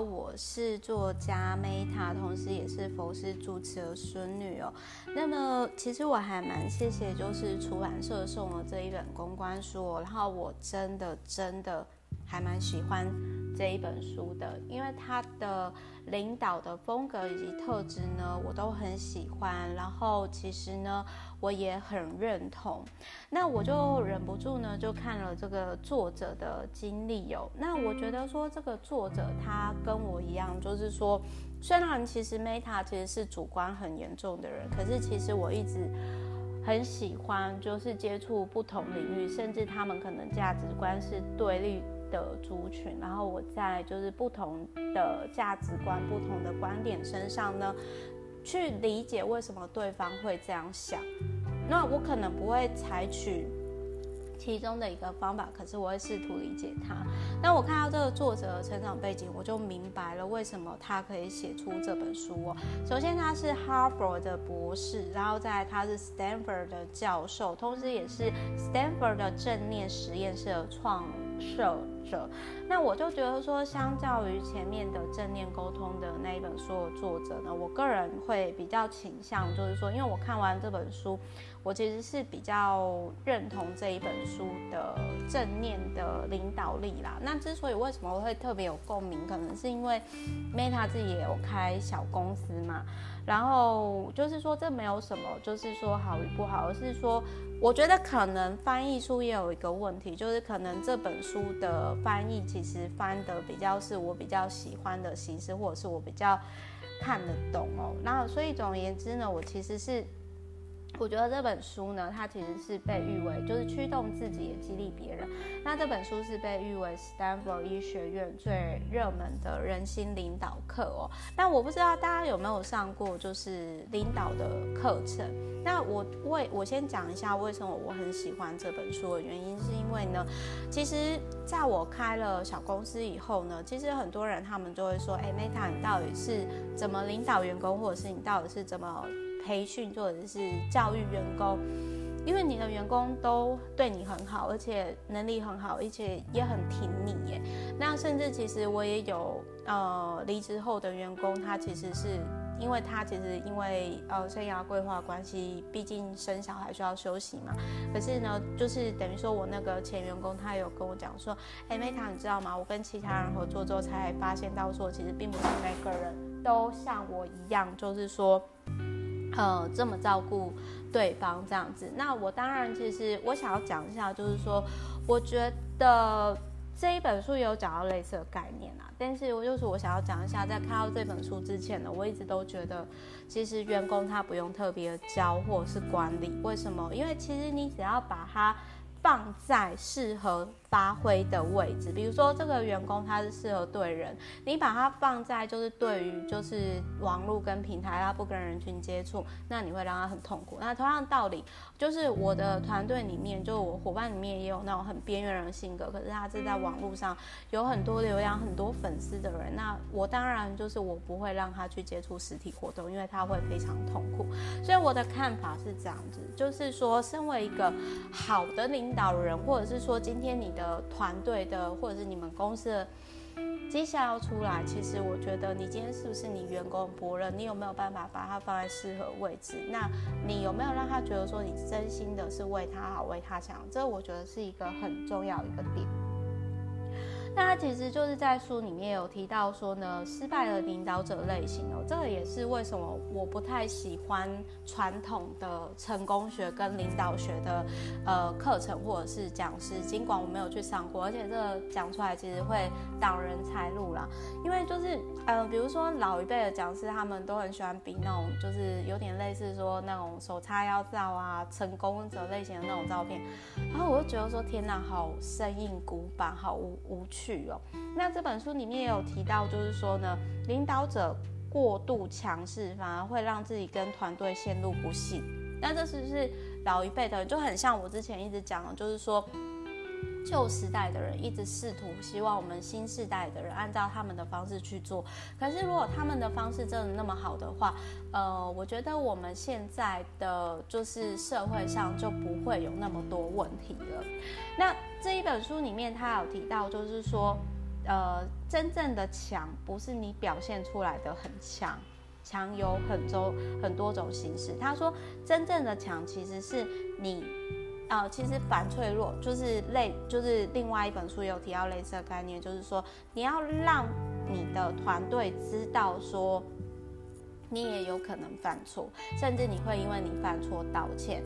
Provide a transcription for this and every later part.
我是作家 Meta，同时也是佛师主持的孙女哦。那么其实我还蛮谢谢，就是出版社送了这一本公关书，然后我真的真的还蛮喜欢这一本书的，因为它的领导的风格以及特质呢，我都很喜欢。然后其实呢。我也很认同，那我就忍不住呢，就看了这个作者的经历哦。那我觉得说这个作者他跟我一样，就是说，虽然其实 Meta 其实是主观很严重的人，可是其实我一直很喜欢，就是接触不同领域，甚至他们可能价值观是对立的族群，然后我在就是不同的价值观、不同的观点身上呢。去理解为什么对方会这样想，那我可能不会采取其中的一个方法，可是我会试图理解他。那我看到这个作者的成长背景，我就明白了为什么他可以写出这本书哦。首先，他是哈佛的博士，然后再来他是 Stanford 的教授，同时也是 Stanford 的正念实验室的创设者。那我就觉得说，相较于前面的正念沟通的那一本书的作者呢，我个人会比较倾向，就是说，因为我看完这本书，我其实是比较认同这一本书的正念的领导力啦。那之所以为什么我会特别有共鸣，可能是因为 Meta 自己也有开小公司嘛。然后就是说，这没有什么，就是说好与不好，而是说，我觉得可能翻译书也有一个问题，就是可能这本书的翻译其实翻得比较是我比较喜欢的形式，或者是我比较看得懂哦。那所以总而言之呢，我其实是。我觉得这本书呢，它其实是被誉为就是驱动自己也激励别人。那这本书是被誉为斯坦福医学院最热门的人心领导课哦。但我不知道大家有没有上过就是领导的课程。那我为我先讲一下为什么我很喜欢这本书的原因，是因为呢，其实在我开了小公司以后呢，其实很多人他们就会说，哎，Meta，你到底是怎么领导员工，或者是你到底是怎么？培训或者是教育员工，因为你的员工都对你很好，而且能力很好，而且也很挺你耶。那甚至其实我也有呃离职后的员工，他其实是因为他其实因为呃生涯规划关系，毕竟生小孩需要休息嘛。可是呢，就是等于说我那个前员工他有跟我讲说，哎，Meta，你知道吗？我跟其他人合作之后才发现到说，其实并不是每个人都像我一样，就是说。呃，这么照顾对方这样子，那我当然其实我想要讲一下，就是说，我觉得这一本书有讲到类似的概念啊，但是我就是我想要讲一下，在看到这本书之前呢，我一直都觉得，其实员工他不用特别教或是管理，为什么？因为其实你只要把他放在适合。发挥的位置，比如说这个员工他是适合对人，你把他放在就是对于就是网络跟平台，他不跟人群接触，那你会让他很痛苦。那同样道理，就是我的团队里面，就我伙伴里面也有那种很边缘人的性格，可是他是在网络上有很多流量、很多粉丝的人，那我当然就是我不会让他去接触实体活动，因为他会非常痛苦。所以我的看法是这样子，就是说，身为一个好的领领导人，或者是说今天你。的团队的，或者是你们公司的绩效要出来，其实我觉得你今天是不是你员工伯乐？你有没有办法把它放在适合位置？那你有没有让他觉得说你真心的是为他好，为他想？这我觉得是一个很重要一个点。那他其实就是在书里面有提到说呢，失败的领导者类型哦，这个也是为什么我不太喜欢传统的成功学跟领导学的呃课程或者是讲师，尽管我没有去上过，而且这个讲出来其实会挡人财路啦，因为就是呃，比如说老一辈的讲师，他们都很喜欢比那种就是有点类似说那种手叉腰照啊，成功者类型的那种照片，然后我就觉得说天哪，好生硬古板，好无无趣。哦，那这本书里面也有提到，就是说呢，领导者过度强势，反而会让自己跟团队陷入不幸。那这是不是老一辈的人就很像我之前一直讲的，就是说旧时代的人一直试图希望我们新时代的人按照他们的方式去做。可是如果他们的方式真的那么好的话，呃，我觉得我们现在的就是社会上就不会有那么多问题了。那这一本书里面，他有提到，就是说，呃，真正的强不是你表现出来的很强，强有很多很多种形式。他说，真正的强其实是你，呃，其实反脆弱就是类，就是另外一本书有提到类似的概念，就是说你要让你的团队知道说，你也有可能犯错，甚至你会因为你犯错道歉。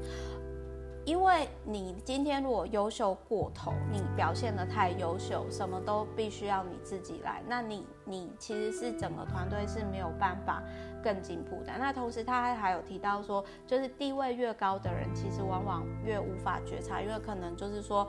因为你今天如果优秀过头，你表现得太优秀，什么都必须要你自己来，那你你其实是整个团队是没有办法更进步的。那同时他还还有提到说，就是地位越高的人，其实往往越无法觉察，因为可能就是说，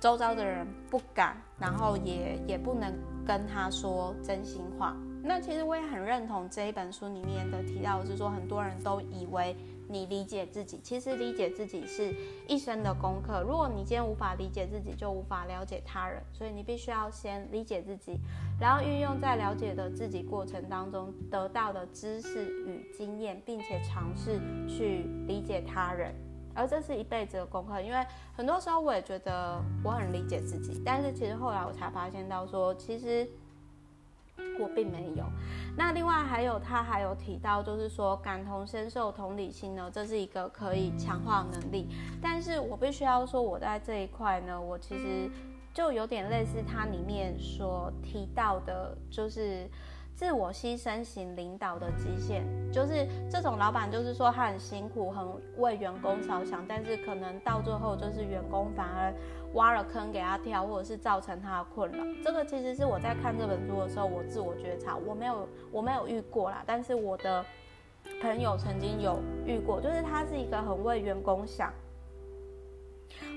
周遭的人不敢，然后也也不能跟他说真心话。那其实我也很认同这一本书里面的提到，是说很多人都以为。你理解自己，其实理解自己是一生的功课。如果你今天无法理解自己，就无法了解他人。所以你必须要先理解自己，然后运用在了解的自己过程当中得到的知识与经验，并且尝试去理解他人。而这是一辈子的功课。因为很多时候我也觉得我很理解自己，但是其实后来我才发现到说，其实。我并没有。那另外还有，他还有提到，就是说感同身受、同理心呢，这是一个可以强化能力。但是我必须要说，我在这一块呢，我其实就有点类似他里面所提到的，就是。自我牺牲型领导的极限，就是这种老板，就是说他很辛苦，很为员工着想，但是可能到最后就是员工反而挖了坑给他跳，或者是造成他的困扰。这个其实是我在看这本书的时候，我自我觉察，我没有我没有遇过啦，但是我的朋友曾经有遇过，就是他是一个很为员工想。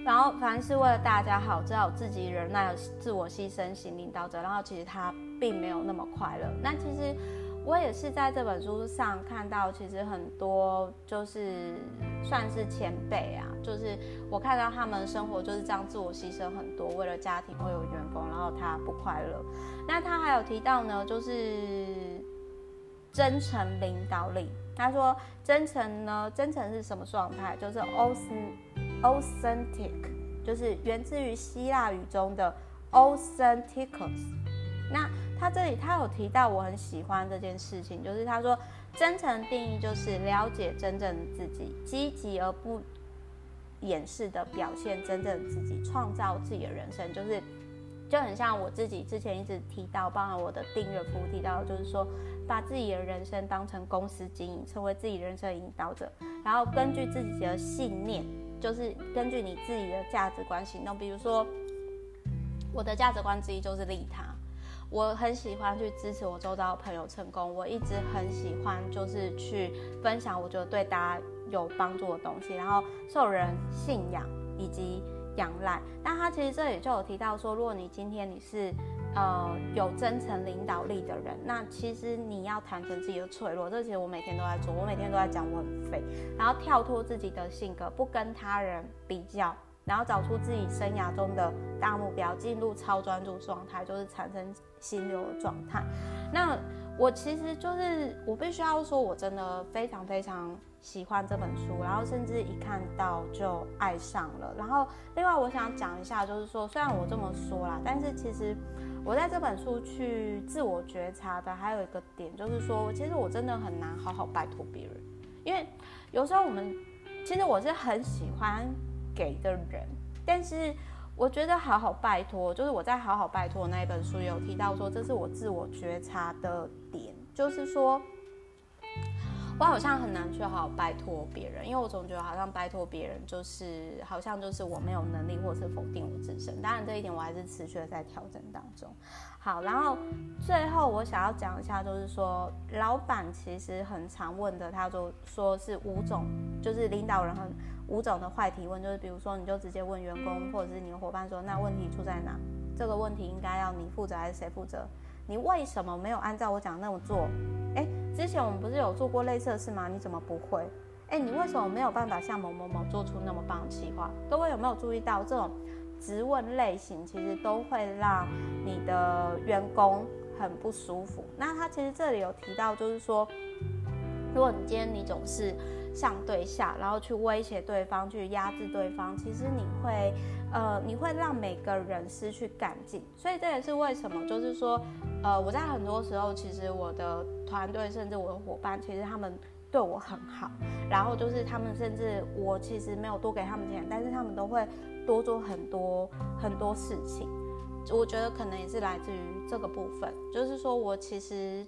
然后凡是为了大家好，只有自己忍耐，自我牺牲型领导者。然后其实他并没有那么快乐。那其实我也是在这本书上看到，其实很多就是算是前辈啊，就是我看到他们生活就是这样，自我牺牲很多，为了家庭，为了员工，然后他不快乐。那他还有提到呢，就是真诚领导力。他说真诚呢，真诚是什么状态？就是欧斯。Authentic 就是源自于希腊语中的 authenticus。那他这里他有提到，我很喜欢这件事情，就是他说真诚定义就是了解真正的自己，积极而不掩饰的表现真正的自己，创造自己的人生，就是就很像我自己之前一直提到，包含我的订阅服务提到，就是说把自己的人生当成公司经营，成为自己人生的引导者，然后根据自己的信念。就是根据你自己的价值观行动，比如说我的价值观之一就是利他，我很喜欢去支持我周遭朋友成功，我一直很喜欢就是去分享我觉得对大家有帮助的东西，然后受人信仰以及仰赖。那他其实这里就有提到说，如果你今天你是。呃，有真诚领导力的人，那其实你要坦诚自己的脆弱，这其实我每天都在做，我每天都在讲我很废，然后跳脱自己的性格，不跟他人比较，然后找出自己生涯中的大目标，进入超专注状态，就是产生心流的状态。那我其实就是我必须要说，我真的非常非常喜欢这本书，然后甚至一看到就爱上了。然后另外我想讲一下，就是说虽然我这么说啦，但是其实。我在这本书去自我觉察的还有一个点，就是说，其实我真的很难好好拜托别人，因为有时候我们，其实我是很喜欢给的人，但是我觉得好好拜托，就是我在好好拜托那一本书有提到说，这是我自我觉察的点，就是说。我好像很难去好拜托别人，因为我总觉得好像拜托别人就是好像就是我没有能力，或是否定我自身。当然这一点我还是持续的在调整当中。好，然后最后我想要讲一下，就是说老板其实很常问的，他就说是五种，就是领导人很五种的坏提问，就是比如说你就直接问员工或者是你的伙伴说，那问题出在哪？这个问题应该要你负责还是谁负责？你为什么没有按照我讲的那么做？之前我们不是有做过类似的事吗？你怎么不会？哎，你为什么没有办法像某某某做出那么棒的计划？各位有没有注意到这种质问类型，其实都会让你的员工很不舒服。那他其实这里有提到，就是说，如果你今天你总是上对下，然后去威胁对方，去压制对方，其实你会，呃，你会让每个人失去干劲。所以这也是为什么，就是说，呃，我在很多时候，其实我的团队，甚至我的伙伴，其实他们对我很好，然后就是他们甚至我其实没有多给他们钱，但是他们都会多做很多很多事情。我觉得可能也是来自于这个部分，就是说我其实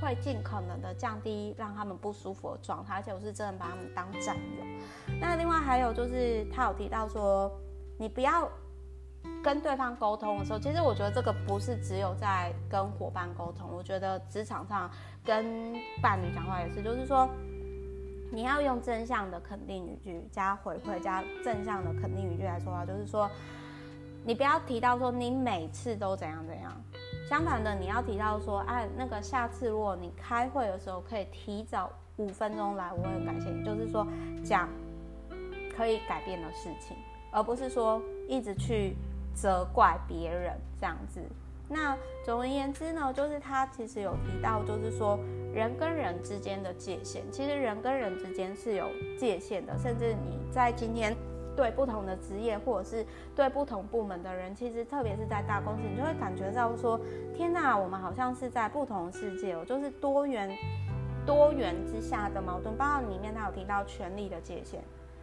会尽可能的降低让他们不舒服的状态，而且我是真的把他们当战友。那另外还有就是他有提到说，你不要跟对方沟通的时候，其实我觉得这个不是只有在跟伙伴沟通，我觉得职场上跟伴侣讲话也是，就是说你要用正向的肯定语句加回馈加正向的肯定语句来说话，就是说。你不要提到说你每次都怎样怎样，相反的，你要提到说，哎，那个下次如果你开会的时候可以提早五分钟来，我很感谢你。就是说讲可以改变的事情，而不是说一直去责怪别人这样子。那总而言之呢，就是他其实有提到，就是说人跟人之间的界限，其实人跟人之间是有界限的，甚至你在今天。对不同的职业，或者是对不同部门的人，其实特别是在大公司，你就会感觉到说，天哪，我们好像是在不同世界哦，就是多元多元之下的矛盾。包括里面他有提到权力的界限，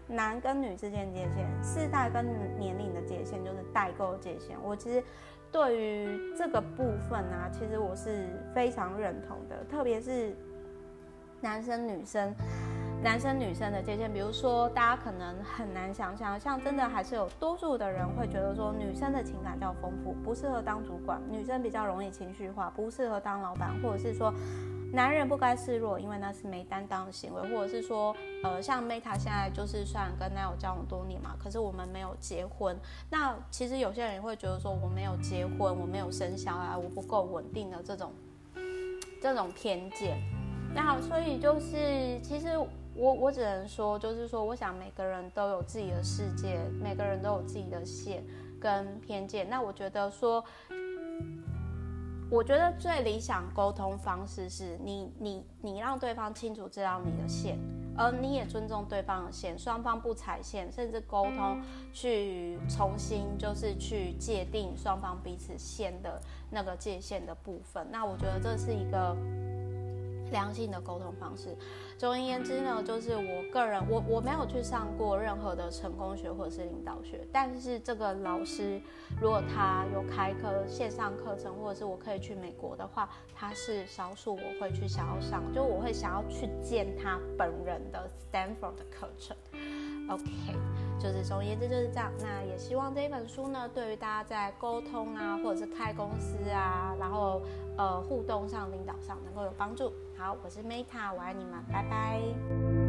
男跟女之间界限，世代跟年龄的界限，就是代沟界限。我其实对于这个部分啊，其实我是非常认同的，特别是男生女生。男生女生的界限，比如说，大家可能很难想象，像真的还是有多数的人会觉得说，女生的情感较丰富，不适合当主管；女生比较容易情绪化，不适合当老板，或者是说，男人不该示弱，因为那是没担当的行为，或者是说，呃，像 Meta 现在就是虽然跟男友交往多年嘛，可是我们没有结婚。那其实有些人也会觉得说，我没有结婚，我没有生小孩，我不够稳定的这种这种偏见。那，所以就是其实。我我只能说，就是说，我想每个人都有自己的世界，每个人都有自己的线跟偏见。那我觉得说，我觉得最理想沟通方式是你你你让对方清楚知道你的线，而你也尊重对方的线，双方不踩线，甚至沟通去重新就是去界定双方彼此线的那个界限的部分。那我觉得这是一个。良性的沟通方式。总而言之呢，就是我个人，我我没有去上过任何的成功学或者是领导学，但是这个老师如果他有开课线上课程，或者是我可以去美国的话，他是少数我会去想要上，就我会想要去见他本人的 Stanford 的课程。OK，就是总而言之就是这样。那也希望这一本书呢，对于大家在沟通啊，或者是开公司啊，然后呃互动上、领导上能够有帮助。好，我是 Meta，我爱你们，拜拜。